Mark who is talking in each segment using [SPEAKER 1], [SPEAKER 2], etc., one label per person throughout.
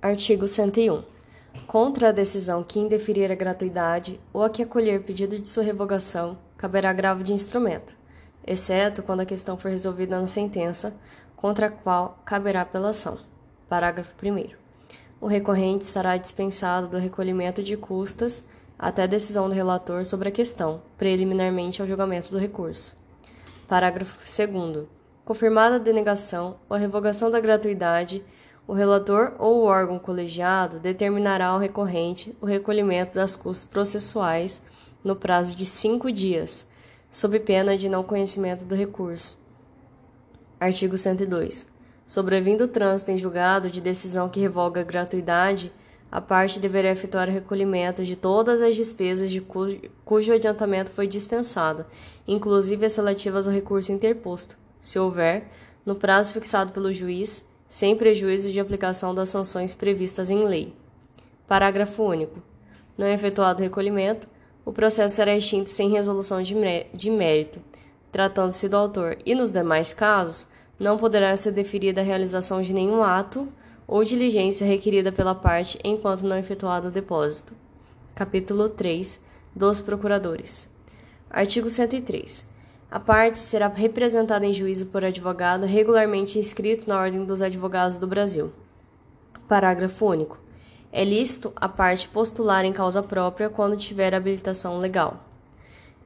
[SPEAKER 1] Artigo 101. Contra a decisão que indeferir a gratuidade ou a que acolher pedido de sua revogação, caberá agravo de instrumento, exceto quando a questão for resolvida na sentença, contra a qual caberá apelação. Parágrafo 1. O recorrente será dispensado do recolhimento de custas até decisão do relator sobre a questão, preliminarmente ao julgamento do recurso. Parágrafo 2. Confirmada a denegação ou a revogação da gratuidade, o relator ou o órgão colegiado determinará ao recorrente o recolhimento das custas processuais no prazo de cinco dias, sob pena de não conhecimento do recurso. Artigo 102. Sobrevindo o trânsito em julgado de decisão que revoga a gratuidade, a parte deverá efetuar o recolhimento de todas as despesas de cujo, cujo adiantamento foi dispensado, inclusive as relativas ao recurso interposto, se houver, no prazo fixado pelo juiz, sem prejuízo de aplicação das sanções previstas em lei. Parágrafo único. Não efetuado o recolhimento, o processo será extinto sem resolução de, mérito, tratando-se do autor, e nos demais casos, não poderá ser deferida a realização de nenhum ato ou diligência requerida pela parte enquanto não efetuado o depósito. Capítulo 3 dos Procuradores. Artigo 103. A parte será representada em juízo por advogado regularmente inscrito na Ordem dos Advogados do Brasil. Parágrafo único. É lícito a parte postular em causa própria quando tiver habilitação legal.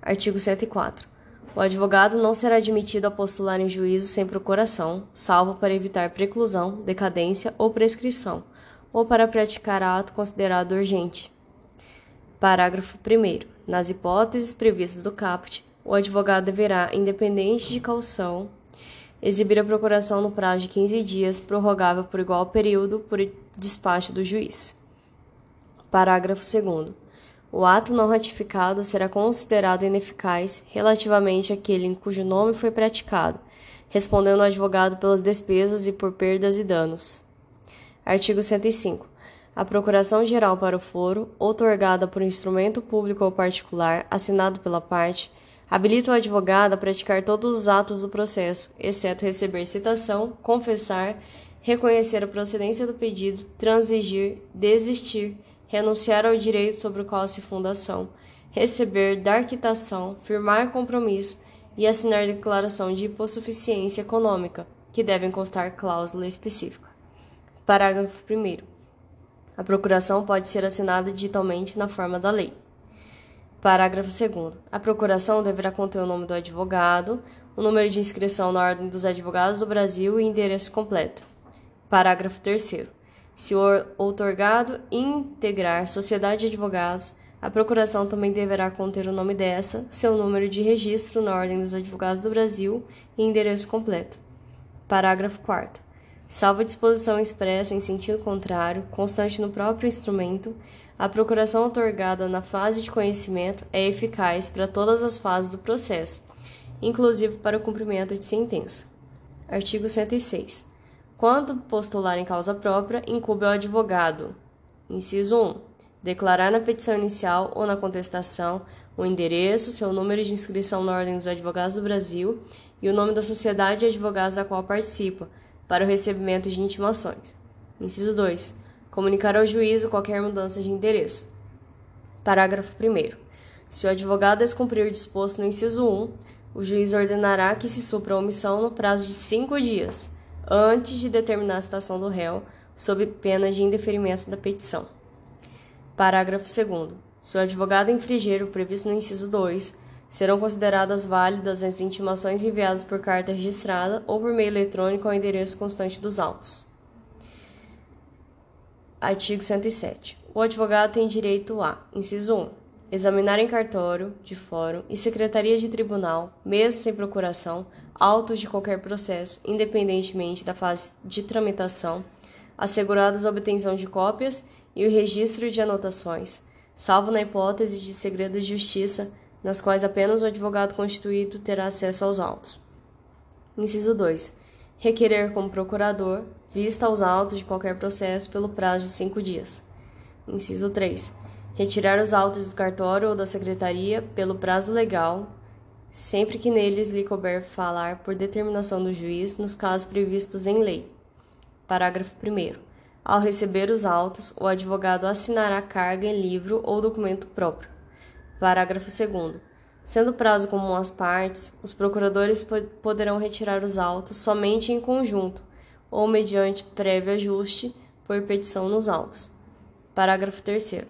[SPEAKER 1] Artigo 104. O advogado não será admitido a postular em juízo sem procuração, salvo para evitar preclusão, decadência ou prescrição, ou para praticar ato considerado urgente. Parágrafo 1. Nas hipóteses previstas do caput, o advogado deverá, independente de caução, exibir a procuração no prazo de 15 dias, prorrogável por igual período por despacho do juiz. Parágrafo 2. O ato não ratificado será considerado ineficaz relativamente àquele em cujo nome foi praticado, respondendo o advogado pelas despesas e por perdas e danos. Artigo 105. A Procuração Geral para o Foro, outorgada por instrumento público ou particular, assinado pela parte, habilita o advogado a praticar todos os atos do processo, exceto receber citação, confessar, reconhecer a procedência do pedido, transigir, desistir, renunciar ao direito sobre o qual se funda a ação, receber, dar quitação, firmar compromisso e assinar declaração de hipossuficiência econômica, que devem constar cláusula específica. Parágrafo 1. A procuração pode ser assinada digitalmente na forma da lei. Parágrafo 2. A procuração deverá conter o nome do advogado, o número de inscrição na Ordem dos Advogados do Brasil e endereço completo. Parágrafo 3. Se outorgado integrar sociedade de advogados, a procuração também deverá conter o nome dessa, seu número de registro na Ordem dos Advogados do Brasil e endereço completo. Parágrafo 4. Salvo disposição expressa em sentido contrário, constante no próprio instrumento, a procuração otorgada na fase de conhecimento é eficaz para todas as fases do processo, inclusive para o cumprimento de sentença. Artigo 106. Quando postular em causa própria, incube ao advogado. Inciso 1. Declarar na petição inicial ou na contestação o endereço, seu número de inscrição na Ordem dos Advogados do Brasil e o nome da sociedade de advogados da qual participa, para o recebimento de intimações. Inciso 2. Comunicar ao juízo qualquer mudança de endereço. Parágrafo 1. Se o advogado descumprir o disposto no inciso 1, o juiz ordenará que se supra a omissão no prazo de cinco dias antes de determinar a citação do réu, sob pena de indeferimento da petição. Parágrafo 2. Se o advogado infringir o previsto no inciso 2, serão consideradas válidas as intimações enviadas por carta registrada ou por meio eletrônico ao endereço constante dos autos. Artigo 107. O advogado tem direito a: inciso 1 examinar em cartório, de fórum e secretaria de tribunal, mesmo sem procuração, autos de qualquer processo, independentemente da fase de tramitação, asseguradas a obtenção de cópias e o registro de anotações, salvo na hipótese de segredo de justiça, nas quais apenas o advogado constituído terá acesso aos autos. Inciso 2. Requerer como procurador vista aos autos de qualquer processo pelo prazo de cinco dias. Inciso 3. Retirar os autos do cartório ou da secretaria pelo prazo legal sempre que neles lhe couber falar por determinação do juiz nos casos previstos em lei. Parágrafo 1. Ao receber os autos, o advogado assinará carga em livro ou documento próprio. Parágrafo 2. Sendo prazo comum às partes, os procuradores poderão retirar os autos somente em conjunto ou mediante prévio ajuste por petição nos autos. Parágrafo 3.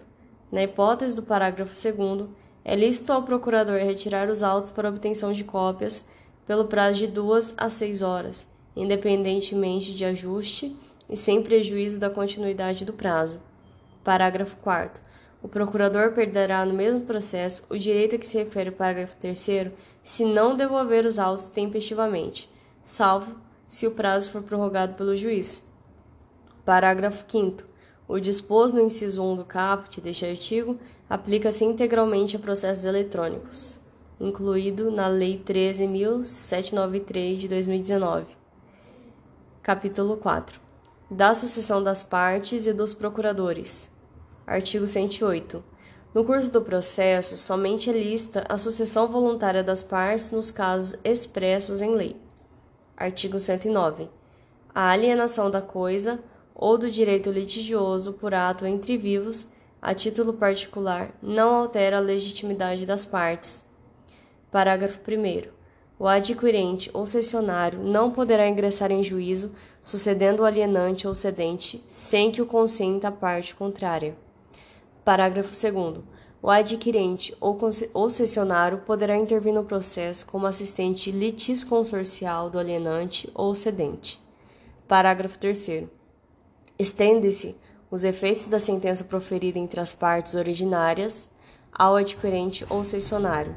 [SPEAKER 1] Na hipótese do parágrafo 2, é lícito ao procurador retirar os autos para obtenção de cópias pelo prazo de duas a seis horas, independentemente de ajuste e sem prejuízo da continuidade do prazo. Parágrafo 4. O procurador perderá no mesmo processo o direito a que se refere o parágrafo 3 se não devolver os autos tempestivamente, salvo se o prazo for prorrogado pelo juiz. Parágrafo 5. O disposto no inciso 1 do caput deste artigo aplica-se integralmente a processos eletrônicos, incluído na Lei 13.793 de 2019. Capítulo 4. Da sucessão das partes e dos procuradores. Artigo 108. No curso do processo, somente é lista a sucessão voluntária das partes nos casos expressos em lei. Artigo 109. A alienação da coisa ou do direito litigioso por ato entre vivos, a título particular, não altera a legitimidade das partes. Parágrafo 1. O adquirente ou cessionário não poderá ingressar em juízo sucedendo o alienante ou cedente sem que o consenta a parte contrária. Parágrafo 2. O adquirente ou, ou cessionário poderá intervir no processo como assistente litisconsorcial do alienante ou cedente. Parágrafo 3. Estende-se os efeitos da sentença proferida entre as partes originárias ao adquirente ou cessionário.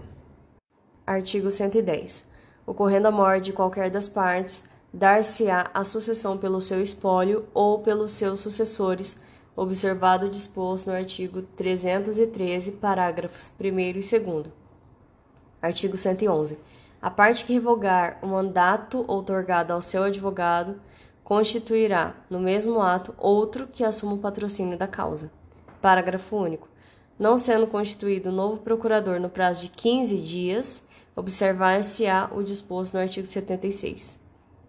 [SPEAKER 1] Artigo 110. Ocorrendo a morte de qualquer das partes, dar-se-á a sucessão pelo seu espólio ou pelos seus sucessores observado o disposto no artigo 313, parágrafos 1 e 2. Artigo 111. A parte que revogar o mandato outorgado ao seu advogado constituirá, no mesmo ato, outro que assuma o patrocínio da causa. Parágrafo único. Não sendo constituído novo procurador no prazo de 15 dias, observar-se-á o disposto no artigo 76.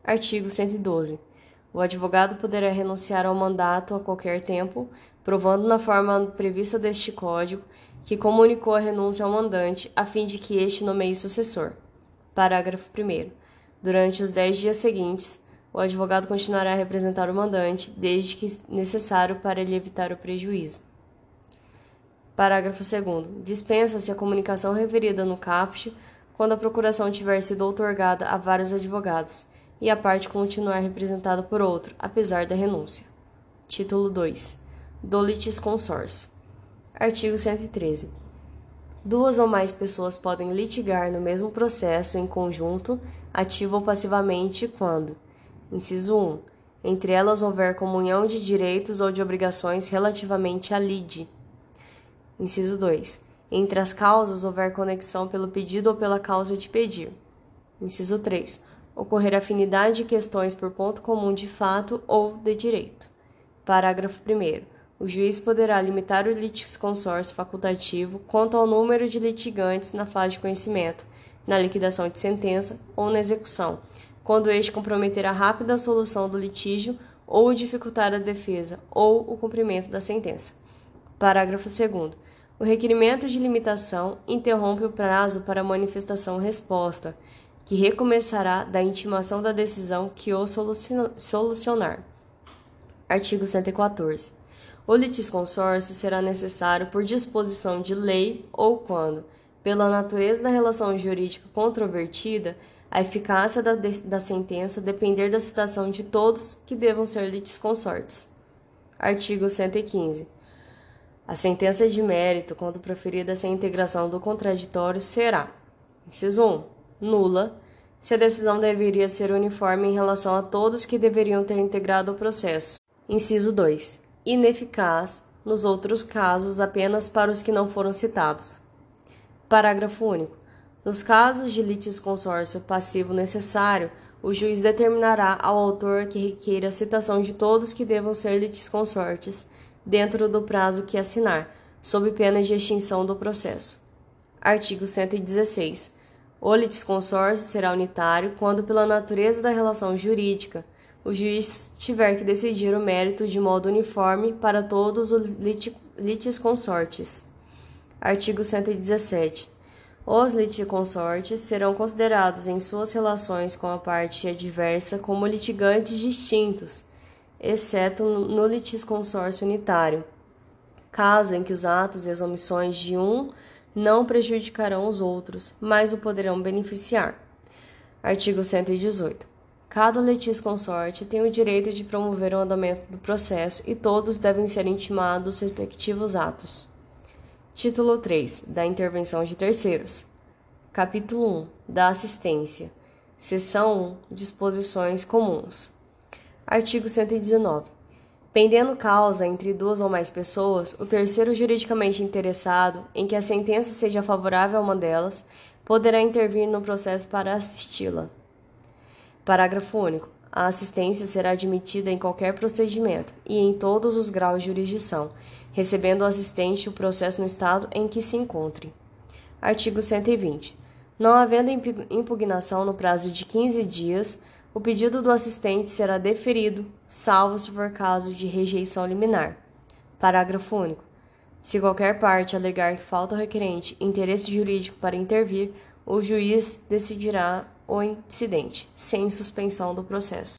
[SPEAKER 1] Artigo 112. O advogado poderá renunciar ao mandato a qualquer tempo, provando na forma prevista deste Código que comunicou a renúncia ao mandante a fim de que este nomeie sucessor. Parágrafo 1. Durante os dez dias seguintes, o advogado continuará a representar o mandante, desde que necessário para lhe evitar o prejuízo. Parágrafo 2. Dispensa-se a comunicação referida no caput quando a procuração tiver sido outorgada a vários advogados e a parte continuar representada por outro, apesar da renúncia. Título 2. Do litisconsórcio. Artigo 113. Duas ou mais pessoas podem litigar no mesmo processo em conjunto, ativo ou passivamente, quando: inciso 1. Entre elas houver comunhão de direitos ou de obrigações relativamente à lide. Inciso 2. Entre as causas houver conexão pelo pedido ou pela causa de pedir. Inciso 3 ocorrer afinidade de questões por ponto comum de fato ou de direito. Parágrafo 1. O juiz poderá limitar o litisconsórcio facultativo quanto ao número de litigantes na fase de conhecimento, na liquidação de sentença ou na execução, quando este comprometer a rápida solução do litígio ou dificultar a defesa ou o cumprimento da sentença. Parágrafo 2. O requerimento de limitação interrompe o prazo para manifestação resposta que recomeçará da intimação da decisão que o solucionar. Artigo 114. O litisconsórcio será necessário por disposição de lei ou quando, pela natureza da relação jurídica controvertida, a eficácia da, da sentença depender da citação de todos que devam ser litisconsortes. Artigo 115. A sentença de mérito, quando proferida sem integração do contraditório, será: inciso 1 nula, se a decisão deveria ser uniforme em relação a todos que deveriam ter integrado o processo. Inciso 2. Ineficaz, nos outros casos, apenas para os que não foram citados. Parágrafo único. Nos casos de litisconsórcio passivo necessário, o juiz determinará ao autor que requeira a citação de todos que devam ser litisconsortes, dentro do prazo que assinar, sob pena de extinção do processo. Artigo 116. O litisconsórcio será unitário quando, pela natureza da relação jurídica, o juiz tiver que decidir o mérito de modo uniforme para todos os litisconsortes. Artigo 117. Os litisconsortes serão considerados em suas relações com a parte adversa como litigantes distintos, exceto no litisconsórcio unitário, caso em que os atos e as omissões de um não prejudicarão os outros, mas o poderão beneficiar. Artigo 118. Cada litisconsorte tem o direito de promover o andamento do processo e todos devem ser intimados os respectivos atos. Título 3 da Intervenção de Terceiros. Capítulo 1 da Assistência. Seção 1 Disposições Comuns. Artigo 119. Pendendo causa entre duas ou mais pessoas, o terceiro juridicamente interessado em que a sentença seja favorável a uma delas poderá intervir no processo para assisti-la. Parágrafo único. A assistência será admitida em qualquer procedimento e em todos os graus de jurisdição recebendo o assistente o processo no estado em que se encontre. Artigo 120. Não havendo impugnação no prazo de 15 dias, o pedido do assistente será deferido, salvo se for caso de rejeição liminar. Parágrafo único. Se qualquer parte alegar que falta ao requerente interesse jurídico para intervir, o juiz decidirá o incidente, sem suspensão do processo.